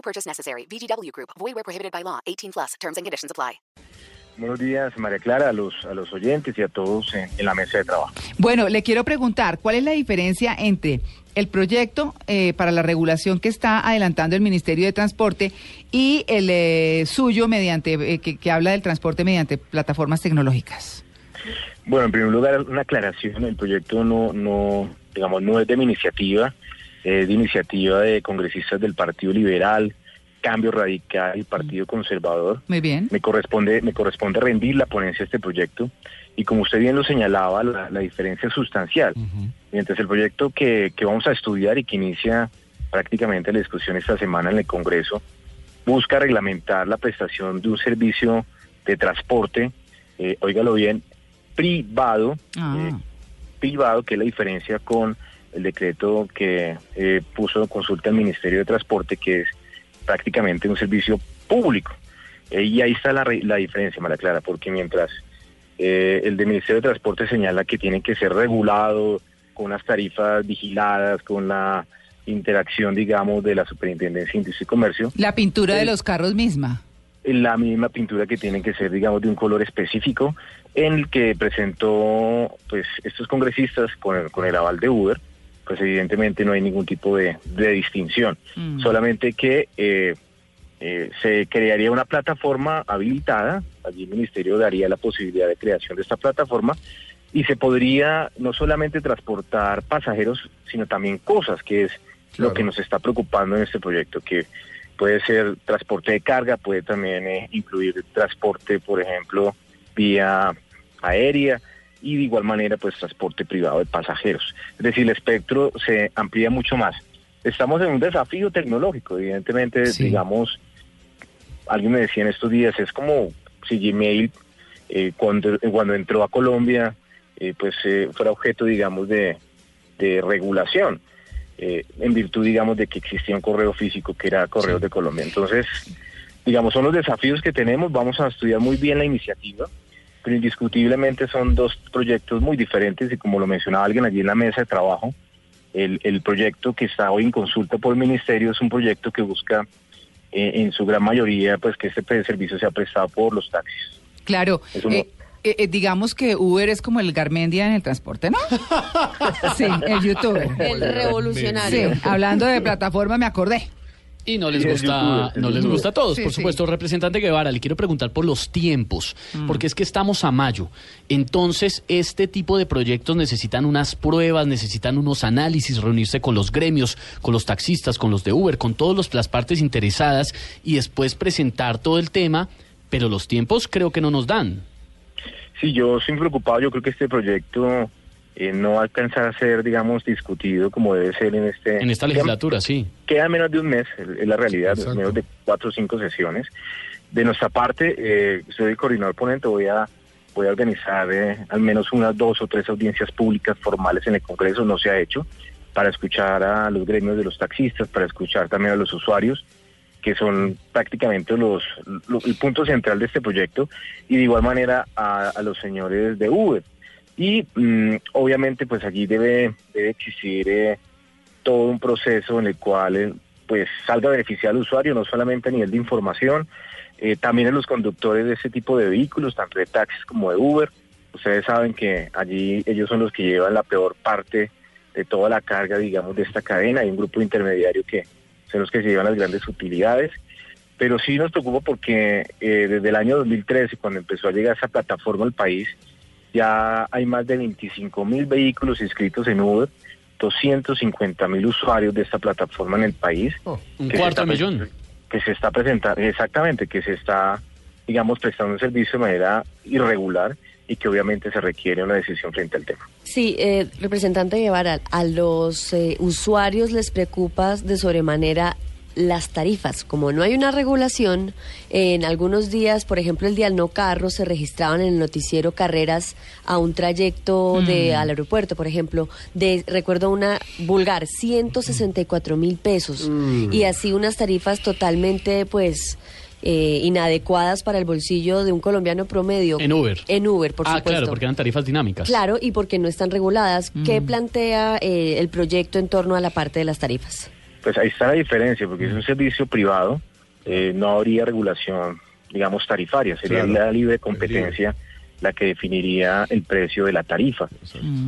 No purchase necessary. VGW Group. Void where prohibited by law. 18 plus. Terms and conditions apply. Buenos días, María Clara, a los, a los oyentes y a todos en, en la mesa de trabajo. Bueno, le quiero preguntar, ¿cuál es la diferencia entre el proyecto eh, para la regulación que está adelantando el Ministerio de Transporte y el eh, suyo mediante eh, que, que habla del transporte mediante plataformas tecnológicas? Bueno, en primer lugar, una aclaración, el proyecto no, no, digamos, no es de mi iniciativa, es de iniciativa de congresistas del Partido Liberal, Cambio Radical y Partido Conservador. Muy bien. Me corresponde, me corresponde rendir la ponencia de este proyecto y como usted bien lo señalaba, la, la diferencia es sustancial. Mientras el proyecto que, que vamos a estudiar y que inicia prácticamente la discusión esta semana en el Congreso, busca reglamentar la prestación de un servicio de transporte, eh, óigalo bien, privado, Ah. eh, privado, que es la diferencia con el decreto que eh, puso en consulta el Ministerio de Transporte, que es prácticamente un servicio público. Eh, y ahí está la, la diferencia, María Clara, porque mientras eh, el del Ministerio de Transporte señala que tiene que ser regulado con unas tarifas vigiladas, con la interacción, digamos, de la Superintendencia de Industria y Comercio, La pintura de Eh, los carros misma. la misma pintura que tiene que ser, digamos, de un color específico, en el que presentó, pues, estos congresistas con el, con el aval de Uber, pues evidentemente no hay ningún tipo de, de distinción, Mm. solamente que eh, eh, se crearía una plataforma habilitada, allí el ministerio daría la posibilidad de creación de esta plataforma, y se podría no solamente transportar pasajeros, sino también cosas, que es lo que nos está preocupando en este proyecto, que puede ser transporte de carga, puede también eh, incluir transporte, por ejemplo, vía aérea y de igual manera pues transporte privado de pasajeros. Es decir, el espectro se amplía mucho más. Estamos en un desafío tecnológico, evidentemente, Sí. digamos, alguien me decía en estos días, es como si Gmail eh, cuando, cuando entró a Colombia, eh, pues eh, fuera objeto, digamos, de, de regulación, eh, en virtud, digamos, de que existía un correo físico que era Correos de Colombia. Entonces, digamos, son los desafíos que tenemos, vamos a estudiar muy bien la iniciativa, pero indiscutiblemente son dos proyectos muy diferentes y como lo mencionaba alguien allí en la mesa de trabajo, el, el proyecto que está hoy en consulta por el ministerio es un proyecto que busca eh, en su gran mayoría pues que este pre- servicio sea prestado por los taxis. Claro. Es un- eh, eh, eh, digamos que Uber es como el Garmendia en el transporte, ¿no? sí, el youtuber. El revolucionario. Sí, hablando de plataforma me acordé. Y no les Sí, gusta, no les gusta a todos, Sí, por sí. supuesto. Representante Guevara, le quiero preguntar por los tiempos, porque es que estamos a mayo. Entonces, este tipo de proyectos necesitan unas pruebas, necesitan unos análisis, reunirse con los gremios, con los taxistas, con los de Uber, con todas las partes interesadas y después presentar todo el tema, pero los tiempos creo que no nos dan. Sí, yo estoy preocupado, yo creo que este proyecto eh, no alcanzar a ser, digamos, discutido como debe ser en este... En esta legislatura, sí. Queda menos de un mes, es la realidad, menos de cuatro o cinco sesiones. De nuestra parte, eh, soy el coordinador ponente, voy a voy a organizar eh, al menos unas dos o tres audiencias públicas formales en el Congreso, no se ha hecho, para escuchar a los gremios de los taxistas, para escuchar también a los usuarios, que son prácticamente los, lo- el punto central de este proyecto, y de igual manera a, a los señores de Uber. Y mm, obviamente pues aquí debe, debe existir eh, todo un proceso en el cual eh, pues salga a beneficiar al usuario, no solamente a nivel de información, eh, también a los conductores de ese tipo de vehículos, tanto de taxis como de Uber. Ustedes saben que allí ellos son los que llevan la peor parte de toda la carga, digamos, de esta cadena. Hay un grupo intermediario que son los que se llevan las grandes utilidades. Pero sí nos preocupa porque eh, desde el año 2013, cuando empezó a llegar esa plataforma al país, ya hay más de 25 mil vehículos inscritos en Uber, 250 mil usuarios de esta plataforma en el país. Un que se cuarto millón. Que se está presentando, exactamente, que se está, digamos, prestando un servicio de manera irregular y que obviamente se requiere una decisión frente al tema. Sí, eh, representante Guevara, a los eh, usuarios les preocupa de sobremanera las tarifas. Como no hay una regulación, en algunos días, por ejemplo, el día del no carro, se registraban en el noticiero carreras a un trayecto de, al aeropuerto, por ejemplo, de, recuerdo una vulgar, 164 mil pesos. Y así unas tarifas totalmente, pues eh, inadecuadas para el bolsillo de un colombiano promedio. En Uber. En Uber, por ah, supuesto. claro, porque eran tarifas dinámicas. Claro, y porque no están reguladas. ¿Qué plantea eh, el proyecto en torno a la parte de las tarifas? Pues ahí está la diferencia, porque es un servicio privado, eh, no habría regulación, digamos, tarifaria, sería Claro. la libre competencia la que definiría el precio de la tarifa.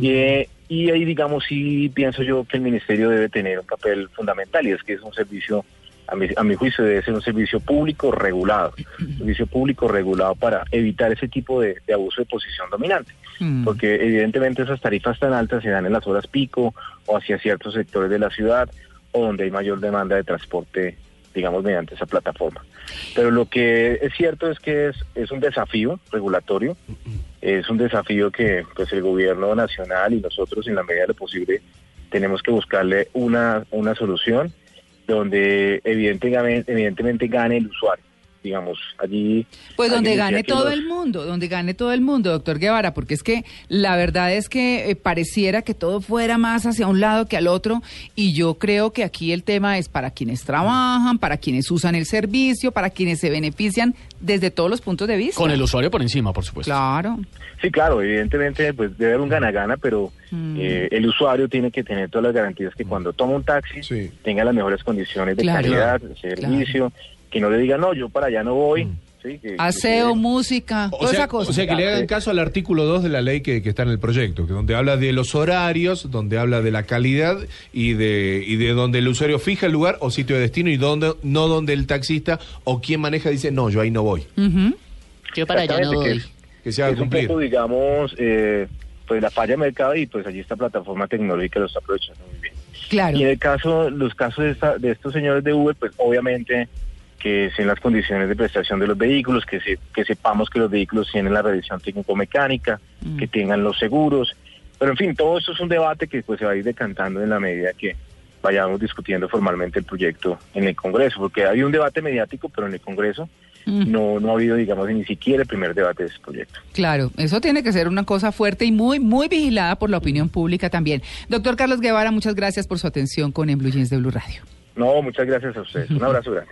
Y, eh, y ahí, digamos, sí pienso yo que el ministerio debe tener un papel fundamental, y es que es un servicio, a mi, a mi juicio, debe ser un servicio público regulado, un servicio público regulado para evitar ese tipo de, de abuso de posición dominante Mm. porque evidentemente esas tarifas tan altas se dan en las horas pico o hacia ciertos sectores de la ciudad o donde hay mayor demanda de transporte, digamos, mediante esa plataforma. Pero lo que es cierto es que es, es un desafío regulatorio, es un desafío que pues el gobierno nacional y nosotros en la medida de lo posible tenemos que buscarle una, una solución donde evidentemente, evidentemente gane el usuario. Digamos, allí... Pues donde gane todo los- el mundo, donde gane todo el mundo, doctor Guevara, porque es que la verdad es que eh, pareciera que todo fuera más hacia un lado que al otro y yo creo que aquí el tema es para quienes trabajan, para quienes usan el servicio, para quienes se benefician desde todos los puntos de vista. Con el usuario por encima, por supuesto. Claro. Sí, claro, evidentemente pues debe haber un gana-gana, pero Mm. eh, el usuario tiene que tener todas las garantías que cuando toma un taxi Sí. tenga las mejores condiciones de Claro. calidad, de servicio, que no le diga, no, yo para allá no voy. ¿sí? Que- Aseo, que- música, O toda sea, esa cosa. o sea, que le hagan caso al artículo 2 de la ley que, que está en el proyecto, que donde habla de los horarios, donde habla de la calidad y de, y de donde el usuario fija el lugar o sitio de destino y donde, no donde el taxista o quien maneja dice, no, yo ahí no voy. Ujú. Yo para allá no voy. es- Que se haga es un cumplir. poco, digamos, eh, pues la falla de mercado y pues allí esta plataforma tecnológica lo está aprovechando muy bien. Claro. Y en el caso, los casos de, esta- de estos señores de Uber, pues obviamente que sean las condiciones de prestación de los vehículos, que, se- que sepamos que los vehículos tienen la revisión técnico-mecánica, Mm. que tengan los seguros. Pero en fin, todo esto es un debate que pues se va a ir decantando en la medida que vayamos discutiendo formalmente el proyecto en el Congreso, porque había un debate mediático, pero en el Congreso Mm. no, no ha habido, digamos, ni siquiera el primer debate de ese proyecto. Claro, eso tiene que ser una cosa fuerte y muy, muy vigilada por la opinión pública también. Doctor Carlos Guevara, muchas gracias por su atención con En Blue Jeans de Blue Radio. No, muchas gracias a ustedes. Un abrazo grande.